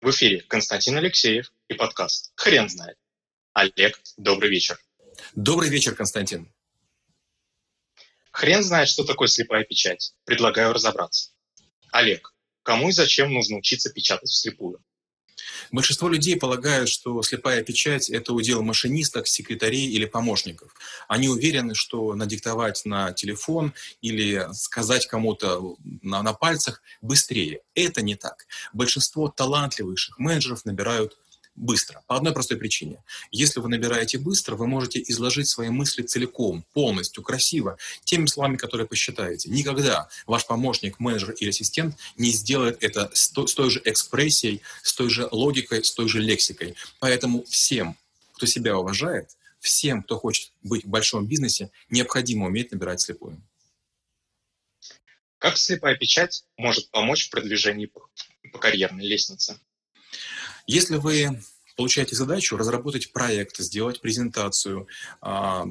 В эфире Константин Алексеев и подкаст «Хрен знает». Олег, добрый вечер. Добрый вечер, Константин. Хрен знает, что такое слепая печать. Предлагаю разобраться. Олег, кому и зачем нужно учиться печатать вслепую? Большинство людей полагают, что слепая печать – это удел машинисток, секретарей или помощников. Они уверены, что надиктовать на телефон или сказать кому-то на, на пальцах быстрее. Это не так. Большинство талантливейших менеджеров набирают быстро. По одной простой причине. Если вы набираете быстро, вы можете изложить свои мысли целиком, полностью, красиво, теми словами, которые посчитаете. Никогда ваш помощник, менеджер или ассистент не сделает это с той, же экспрессией, с той же логикой, с той же лексикой. Поэтому всем, кто себя уважает, всем, кто хочет быть в большом бизнесе, необходимо уметь набирать слепую. Как слепая печать может помочь в продвижении по карьерной лестнице? Если вы получаете задачу разработать проект, сделать презентацию, а,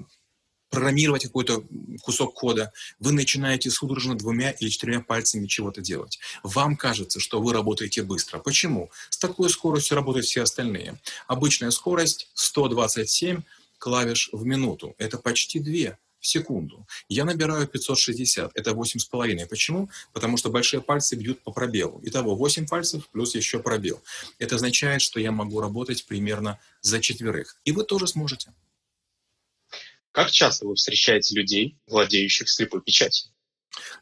программировать какой-то кусок кода, вы начинаете судорожно двумя или четырьмя пальцами чего-то делать. Вам кажется, что вы работаете быстро. Почему? С такой скоростью работают все остальные. Обычная скорость 127 клавиш в минуту. Это почти две секунду. Я набираю 560, это 8,5. Почему? Потому что большие пальцы бьют по пробелу. Итого 8 пальцев плюс еще пробел. Это означает, что я могу работать примерно за четверых. И вы тоже сможете. Как часто вы встречаете людей, владеющих слепой печатью?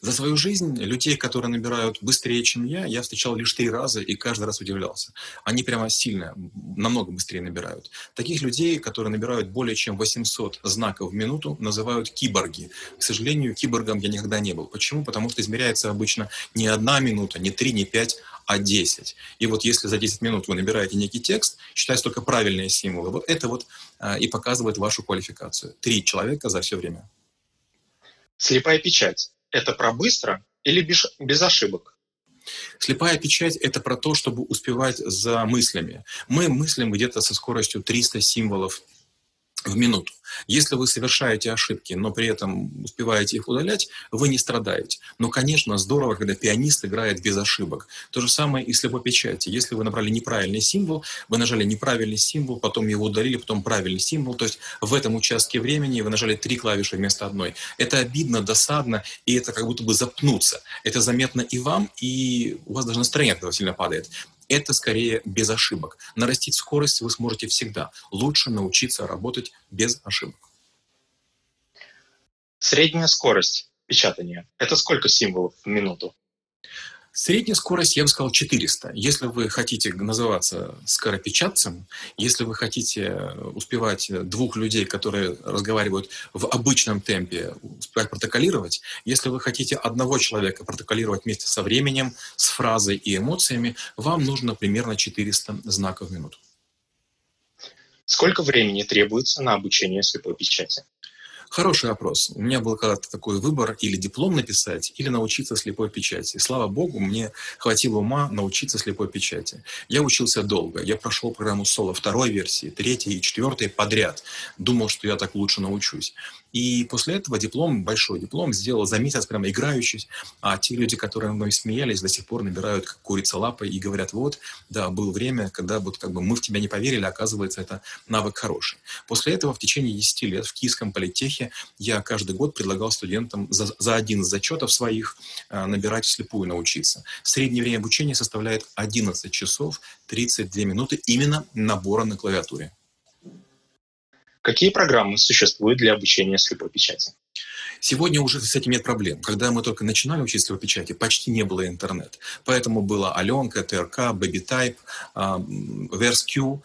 За свою жизнь людей, которые набирают быстрее, чем я, я встречал лишь три раза и каждый раз удивлялся. Они прямо сильно, намного быстрее набирают. Таких людей, которые набирают более чем 800 знаков в минуту, называют киборги. К сожалению, киборгом я никогда не был. Почему? Потому что измеряется обычно не одна минута, не три, не пять, а 10. И вот если за 10 минут вы набираете некий текст, считая только правильные символы, вот это вот а, и показывает вашу квалификацию. Три человека за все время. Слепая печать это про быстро или без, без ошибок? Слепая печать – это про то, чтобы успевать за мыслями. Мы мыслим где-то со скоростью 300 символов в минуту. Если вы совершаете ошибки, но при этом успеваете их удалять, вы не страдаете. Но, конечно, здорово, когда пианист играет без ошибок. То же самое и с слепой печати. Если вы набрали неправильный символ, вы нажали неправильный символ, потом его удалили, потом правильный символ, то есть в этом участке времени вы нажали три клавиши вместо одной. Это обидно, досадно, и это как будто бы запнуться. Это заметно и вам, и у вас даже настроение от этого сильно падает это скорее без ошибок. Нарастить скорость вы сможете всегда. Лучше научиться работать без ошибок. Средняя скорость печатания – это сколько символов в минуту? Средняя скорость, я бы сказал, 400. Если вы хотите называться скоропечатцем, если вы хотите успевать двух людей, которые разговаривают в обычном темпе, успевать протоколировать, если вы хотите одного человека протоколировать вместе со временем, с фразой и эмоциями, вам нужно примерно 400 знаков в минуту. Сколько времени требуется на обучение слепой печати? Хороший вопрос. У меня был когда-то такой выбор или диплом написать, или научиться слепой печати. Слава богу, мне хватило ума научиться слепой печати. Я учился долго. Я прошел программу соло второй версии, третьей и четвертой подряд. Думал, что я так лучше научусь. И после этого диплом, большой диплом, сделал за месяц прямо играющий. А те люди, которые мной смеялись, до сих пор набирают как курица лапой и говорят, вот, да, было время, когда вот как бы мы в тебя не поверили, оказывается, это навык хороший. После этого в течение 10 лет в Киевском политехе я каждый год предлагал студентам за, за один из зачетов своих э, набирать вслепую научиться. Среднее время обучения составляет 11 часов 32 минуты именно набора на клавиатуре. Какие программы существуют для обучения слепой печати? Сегодня уже с этим нет проблем. Когда мы только начинали учиться в печати, почти не было интернет. Поэтому была Аленка, ТРК, BabyType, VerseQ.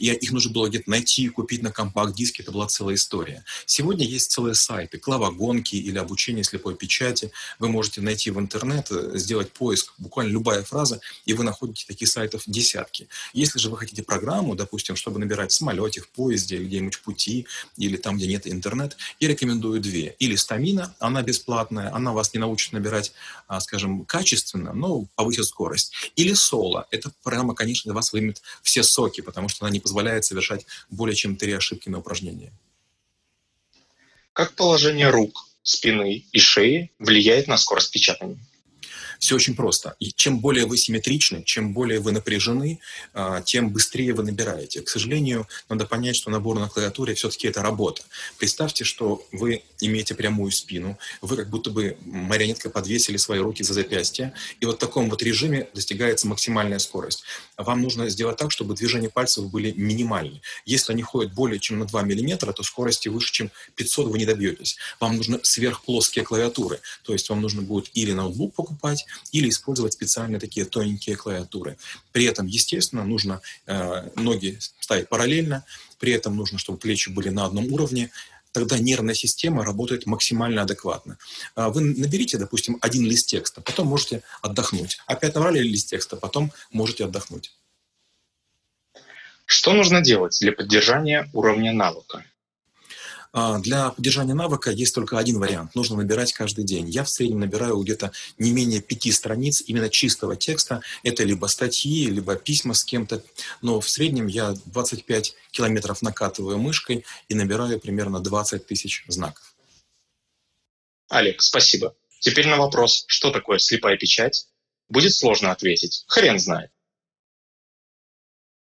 И их нужно было где-то найти, купить на компакт-диске. Это была целая история. Сегодня есть целые сайты. Клавогонки или обучение слепой печати. Вы можете найти в интернет, э, сделать поиск, буквально любая фраза, и вы находите таких сайтов десятки. Если же вы хотите программу, допустим, чтобы набирать в самолете, в поезде, где-нибудь в пути, или там, где нет интернет, я рекомендую две. Или стамина, она бесплатная, она вас не научит набирать, а, скажем, качественно, но повысит скорость. Или соло. Эта программа, конечно, для вас вымет все соки, потому что она не позволяет совершать более чем три ошибки на упражнении. Как положение рук, спины и шеи влияет на скорость печатания? Все очень просто. И чем более вы симметричны, чем более вы напряжены, а, тем быстрее вы набираете. К сожалению, надо понять, что набор на клавиатуре все-таки это работа. Представьте, что вы имеете прямую спину, вы как будто бы марионеткой подвесили свои руки за запястье, и вот в таком вот режиме достигается максимальная скорость. Вам нужно сделать так, чтобы движения пальцев были минимальны. Если они ходят более чем на 2 мм, то скорости выше, чем 500 вы не добьетесь. Вам нужны сверхплоские клавиатуры, то есть вам нужно будет или ноутбук покупать, или использовать специальные такие тоненькие клавиатуры. При этом, естественно, нужно э, ноги ставить параллельно, при этом нужно, чтобы плечи были на одном уровне, тогда нервная система работает максимально адекватно. А вы наберите, допустим, один лист текста, потом можете отдохнуть. Опять набрали лист текста, потом можете отдохнуть. Что нужно делать для поддержания уровня навыка? А, для поддержания навыка есть только один вариант. Нужно набирать каждый день. Я в среднем набираю где-то не менее пяти страниц именно чистого текста. Это либо статьи, либо письма с кем-то. Но в среднем я 25 километров накатываю мышкой и набираю примерно 20 тысяч знаков. Олег, спасибо. Теперь на вопрос, что такое слепая печать, будет сложно ответить. Хрен знает.